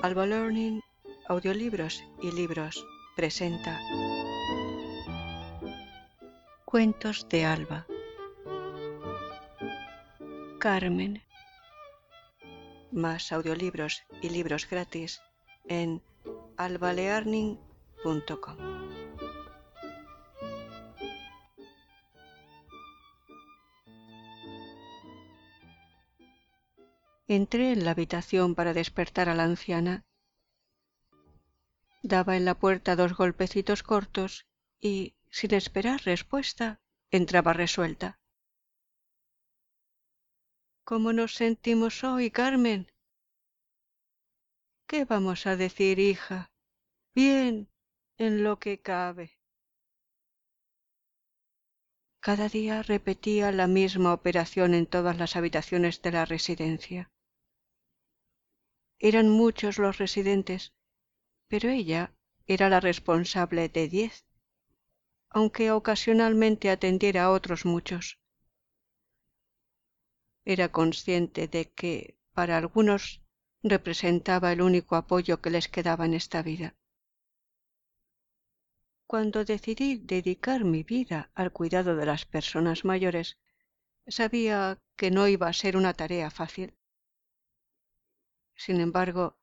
Alba Learning, audiolibros y libros presenta Cuentos de Alba. Carmen. Más audiolibros y libros gratis en albalearning.com. Entré en la habitación para despertar a la anciana. Daba en la puerta dos golpecitos cortos y, sin esperar respuesta, entraba resuelta. ¿Cómo nos sentimos hoy, Carmen? ¿Qué vamos a decir, hija? Bien, en lo que cabe. Cada día repetía la misma operación en todas las habitaciones de la residencia. Eran muchos los residentes, pero ella era la responsable de diez, aunque ocasionalmente atendiera a otros muchos. Era consciente de que para algunos representaba el único apoyo que les quedaba en esta vida. Cuando decidí dedicar mi vida al cuidado de las personas mayores, sabía que no iba a ser una tarea fácil. Sin embargo,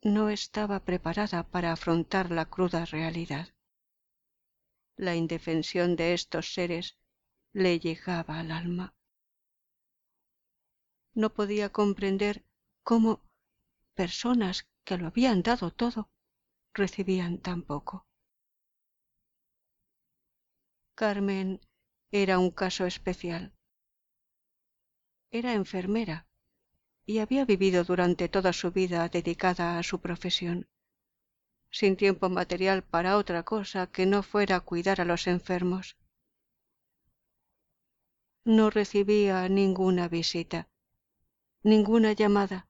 no estaba preparada para afrontar la cruda realidad. La indefensión de estos seres le llegaba al alma. No podía comprender cómo personas que lo habían dado todo recibían tan poco. Carmen era un caso especial. Era enfermera y había vivido durante toda su vida dedicada a su profesión, sin tiempo material para otra cosa que no fuera cuidar a los enfermos. No recibía ninguna visita, ninguna llamada,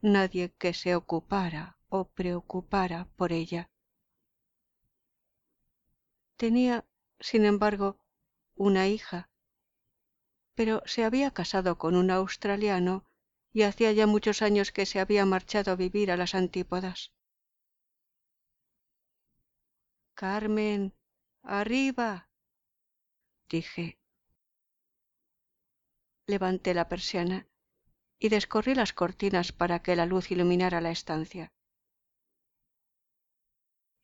nadie que se ocupara o preocupara por ella. Tenía, sin embargo, una hija pero se había casado con un australiano y hacía ya muchos años que se había marchado a vivir a las antípodas. Carmen, arriba, dije. Levanté la persiana y descorrí las cortinas para que la luz iluminara la estancia.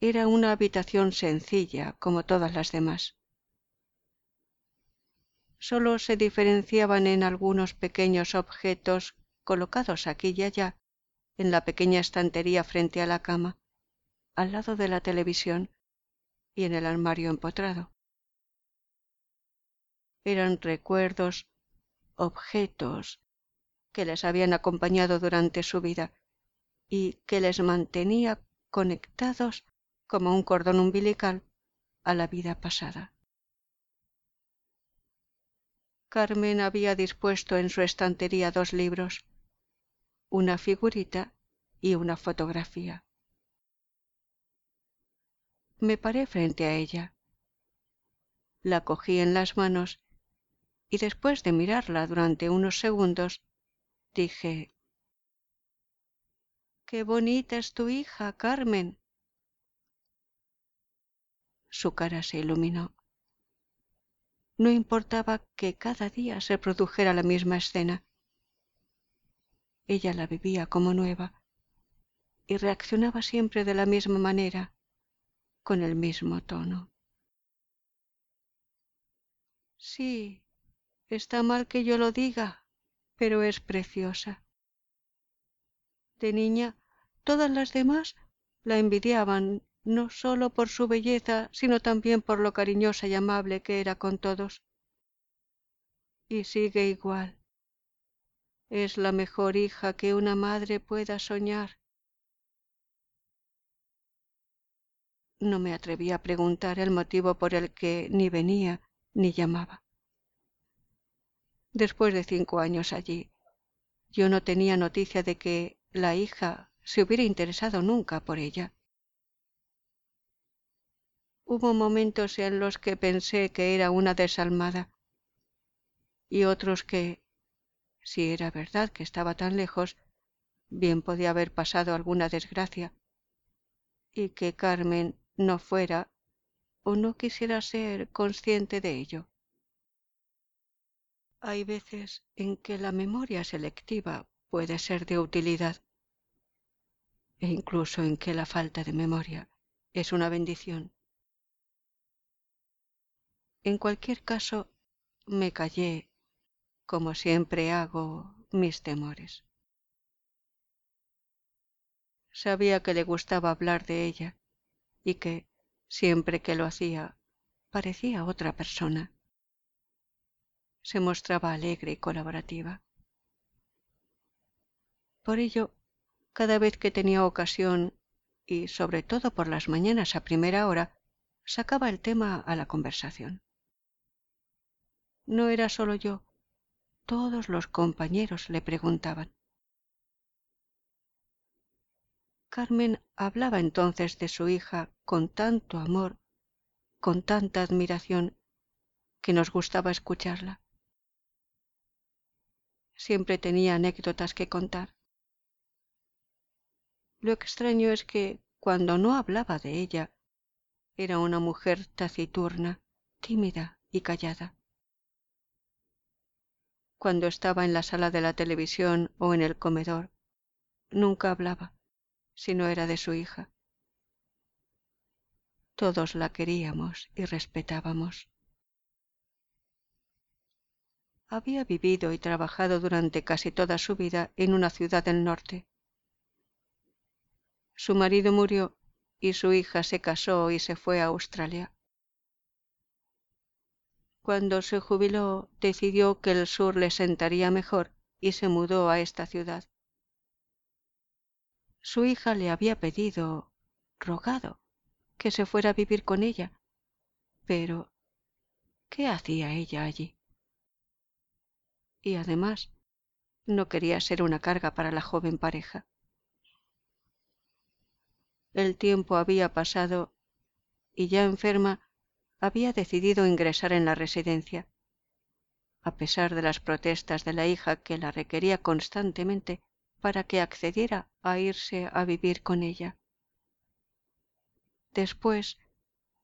Era una habitación sencilla, como todas las demás sólo se diferenciaban en algunos pequeños objetos colocados aquí y allá en la pequeña estantería frente a la cama, al lado de la televisión y en el armario empotrado. Eran recuerdos, objetos que les habían acompañado durante su vida y que les mantenía conectados como un cordón umbilical a la vida pasada. Carmen había dispuesto en su estantería dos libros, una figurita y una fotografía. Me paré frente a ella. La cogí en las manos y después de mirarla durante unos segundos, dije, Qué bonita es tu hija, Carmen. Su cara se iluminó. No importaba que cada día se produjera la misma escena. Ella la vivía como nueva y reaccionaba siempre de la misma manera, con el mismo tono. Sí, está mal que yo lo diga, pero es preciosa. De niña, todas las demás la envidiaban no sólo por su belleza, sino también por lo cariñosa y amable que era con todos. Y sigue igual. Es la mejor hija que una madre pueda soñar. No me atreví a preguntar el motivo por el que ni venía ni llamaba. Después de cinco años allí, yo no tenía noticia de que la hija se hubiera interesado nunca por ella. Hubo momentos en los que pensé que era una desalmada y otros que, si era verdad que estaba tan lejos, bien podía haber pasado alguna desgracia y que Carmen no fuera o no quisiera ser consciente de ello. Hay veces en que la memoria selectiva puede ser de utilidad e incluso en que la falta de memoria es una bendición. En cualquier caso, me callé, como siempre hago, mis temores. Sabía que le gustaba hablar de ella y que, siempre que lo hacía, parecía otra persona. Se mostraba alegre y colaborativa. Por ello, cada vez que tenía ocasión, y sobre todo por las mañanas a primera hora, sacaba el tema a la conversación. No era solo yo, todos los compañeros le preguntaban. Carmen hablaba entonces de su hija con tanto amor, con tanta admiración, que nos gustaba escucharla. Siempre tenía anécdotas que contar. Lo extraño es que cuando no hablaba de ella, era una mujer taciturna, tímida y callada. Cuando estaba en la sala de la televisión o en el comedor, nunca hablaba, si no era de su hija. Todos la queríamos y respetábamos. Había vivido y trabajado durante casi toda su vida en una ciudad del norte. Su marido murió y su hija se casó y se fue a Australia. Cuando se jubiló decidió que el sur le sentaría mejor y se mudó a esta ciudad. Su hija le había pedido, rogado, que se fuera a vivir con ella, pero ¿qué hacía ella allí? Y además, no quería ser una carga para la joven pareja. El tiempo había pasado y ya enferma había decidido ingresar en la residencia. A pesar de las protestas de la hija que la requería constantemente para que accediera a irse a vivir con ella. Después,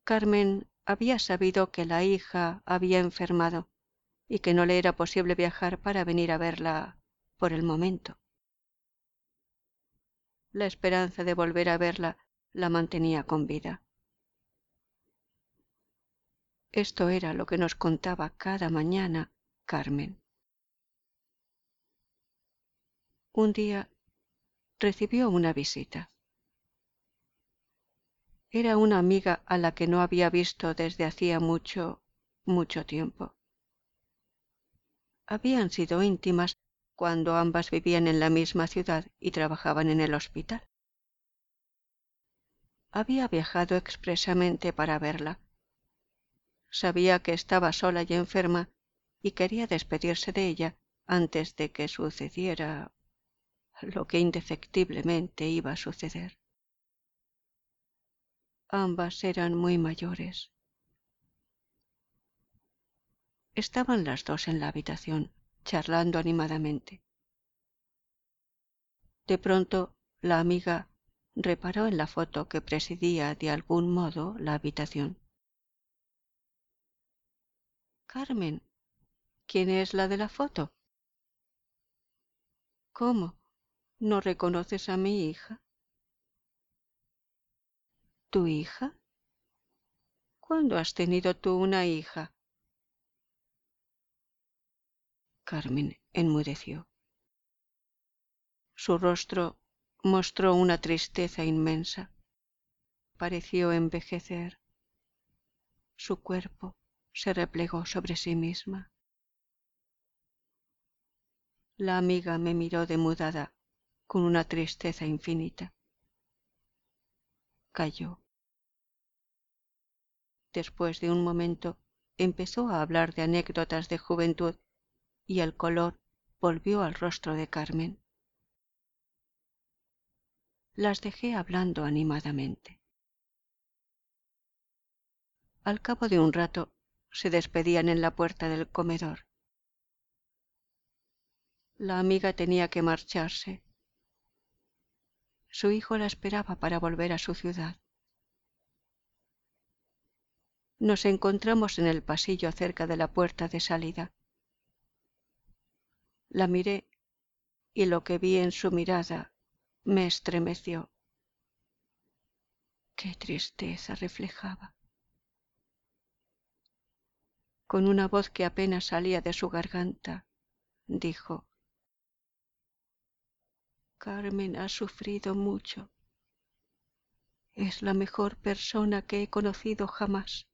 Carmen había sabido que la hija había enfermado y que no le era posible viajar para venir a verla por el momento. La esperanza de volver a verla la mantenía con vida. Esto era lo que nos contaba cada mañana Carmen. Un día recibió una visita. Era una amiga a la que no había visto desde hacía mucho, mucho tiempo. Habían sido íntimas cuando ambas vivían en la misma ciudad y trabajaban en el hospital. Había viajado expresamente para verla. Sabía que estaba sola y enferma y quería despedirse de ella antes de que sucediera lo que indefectiblemente iba a suceder. Ambas eran muy mayores. Estaban las dos en la habitación, charlando animadamente. De pronto, la amiga reparó en la foto que presidía de algún modo la habitación. Carmen, ¿quién es la de la foto? ¿Cómo? ¿No reconoces a mi hija? ¿Tu hija? ¿Cuándo has tenido tú una hija? Carmen enmudeció. Su rostro mostró una tristeza inmensa. Pareció envejecer. Su cuerpo se replegó sobre sí misma. La amiga me miró demudada con una tristeza infinita. Calló. Después de un momento empezó a hablar de anécdotas de juventud y el color volvió al rostro de Carmen. Las dejé hablando animadamente. Al cabo de un rato se despedían en la puerta del comedor. La amiga tenía que marcharse su hijo la esperaba para volver a su ciudad. Nos encontramos en el pasillo cerca de la puerta de salida. La miré y lo que vi en su mirada me estremeció. Qué tristeza reflejaba. Con una voz que apenas salía de su garganta, dijo, Carmen ha sufrido mucho. Es la mejor persona que he conocido jamás.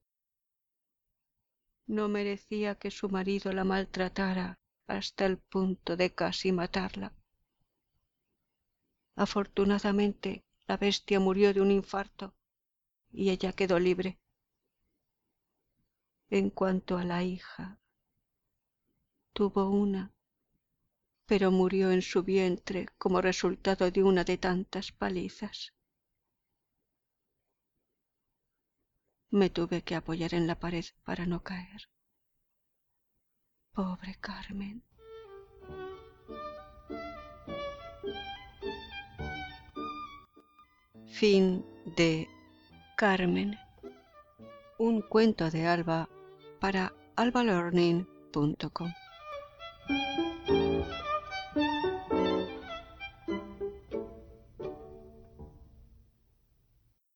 No merecía que su marido la maltratara hasta el punto de casi matarla. Afortunadamente, la bestia murió de un infarto y ella quedó libre. En cuanto a la hija, tuvo una pero murió en su vientre como resultado de una de tantas palizas. Me tuve que apoyar en la pared para no caer. Pobre Carmen. Fin de Carmen. Un cuento de Alba para albalearning.com